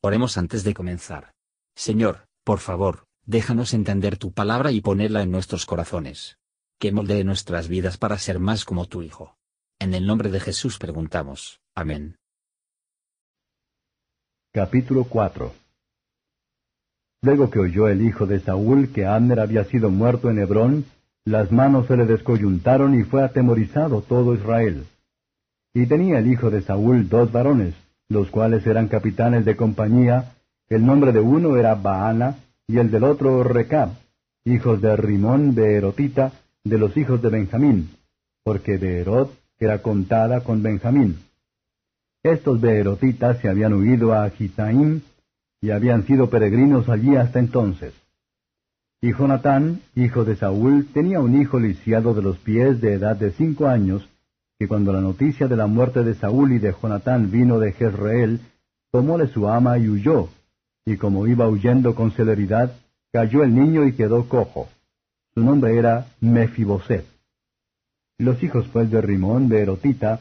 Oremos antes de comenzar. Señor, por favor, déjanos entender tu palabra y ponerla en nuestros corazones. Que moldee nuestras vidas para ser más como tu Hijo. En el nombre de Jesús preguntamos. Amén. Capítulo 4 Luego que oyó el hijo de Saúl que Abner había sido muerto en Hebrón, las manos se le descoyuntaron y fue atemorizado todo Israel. Y tenía el hijo de Saúl dos varones, los cuales eran capitanes de compañía, el nombre de uno era Baana, y el del otro Recab, hijos de Rimón Beerotita, de los hijos de Benjamín, porque Beerot era contada con Benjamín. Estos Beerotitas se habían huido a Gitaim, y habían sido peregrinos allí hasta entonces. Y Jonatán, hijo de Saúl, tenía un hijo lisiado de los pies de edad de cinco años, que cuando la noticia de la muerte de Saúl y de Jonatán vino de Jezreel, tomóle su ama y huyó, y como iba huyendo con celeridad, cayó el niño y quedó cojo. Su nombre era Mefiboset. Los hijos pues de Rimón de Erotita,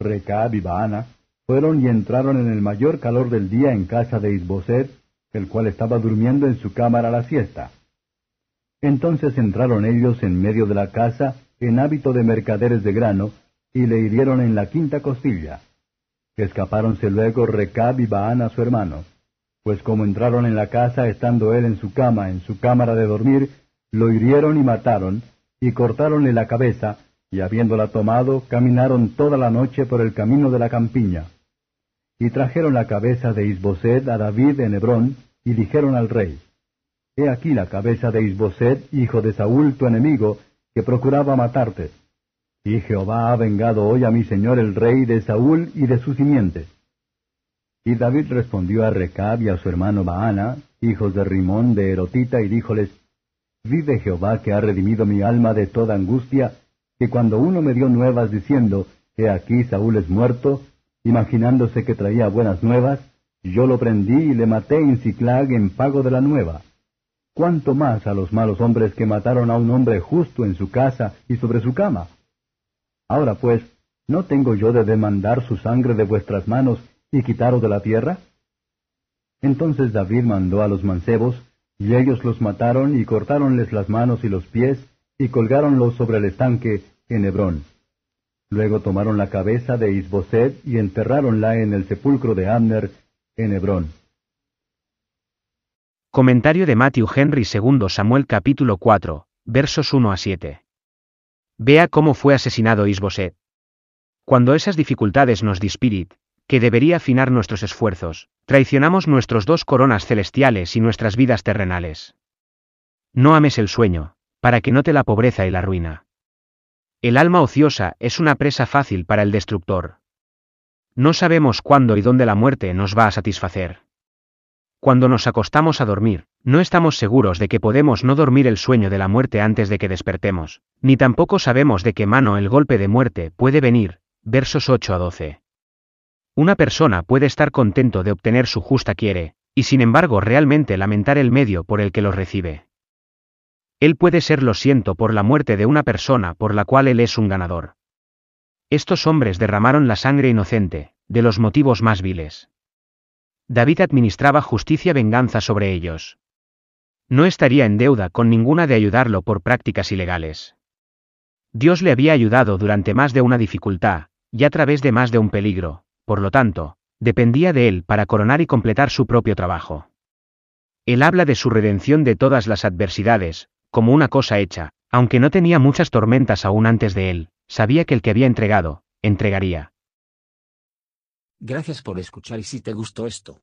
Recab y Baana, fueron y entraron en el mayor calor del día en casa de Isboset, el cual estaba durmiendo en su cámara la siesta. Entonces entraron ellos en medio de la casa, en hábito de mercaderes de grano, y le hirieron en la quinta costilla. Escapáronse luego Recab y Baana su hermano, pues como entraron en la casa estando él en su cama, en su cámara de dormir, lo hirieron y mataron, y cortáronle la cabeza, y habiéndola tomado, caminaron toda la noche por el camino de la campiña. Y trajeron la cabeza de Isboset a David en Hebrón, y dijeron al rey, He aquí la cabeza de Isboset, hijo de Saúl, tu enemigo, que procuraba matarte. Y Jehová ha vengado hoy a mi señor el rey de Saúl y de su simiente. Y David respondió a Recab y a su hermano Baana, hijos de Rimón de Erotita, y díjoles, Vive Jehová que ha redimido mi alma de toda angustia, que cuando uno me dio nuevas diciendo, He aquí Saúl es muerto, imaginándose que traía buenas nuevas, yo lo prendí y le maté en Ciclag en pago de la nueva. ¿Cuánto más a los malos hombres que mataron a un hombre justo en su casa y sobre su cama? Ahora pues, ¿no tengo yo de demandar su sangre de vuestras manos y quitaros de la tierra? Entonces David mandó a los mancebos, y ellos los mataron y cortáronles las manos y los pies, y colgáronlos sobre el estanque en Hebrón. Luego tomaron la cabeza de Isboset y enterráronla en el sepulcro de Abner en Hebrón. Comentario de Matthew Henry II Samuel capítulo 4, versos 1 a 7. Vea cómo fue asesinado Isboset. Cuando esas dificultades nos dispirit, que debería afinar nuestros esfuerzos, traicionamos nuestros dos coronas celestiales y nuestras vidas terrenales. No ames el sueño, para que note la pobreza y la ruina. El alma ociosa es una presa fácil para el destructor. No sabemos cuándo y dónde la muerte nos va a satisfacer. Cuando nos acostamos a dormir, no estamos seguros de que podemos no dormir el sueño de la muerte antes de que despertemos, ni tampoco sabemos de qué mano el golpe de muerte puede venir. Versos 8 a 12. Una persona puede estar contento de obtener su justa quiere, y sin embargo realmente lamentar el medio por el que lo recibe. Él puede ser lo siento por la muerte de una persona por la cual él es un ganador. Estos hombres derramaron la sangre inocente, de los motivos más viles. David administraba justicia venganza sobre ellos. No estaría en deuda con ninguna de ayudarlo por prácticas ilegales. Dios le había ayudado durante más de una dificultad, y a través de más de un peligro, por lo tanto, dependía de él para coronar y completar su propio trabajo. Él habla de su redención de todas las adversidades, como una cosa hecha, aunque no tenía muchas tormentas aún antes de él, sabía que el que había entregado, entregaría. Gracias por escuchar y si te gustó esto,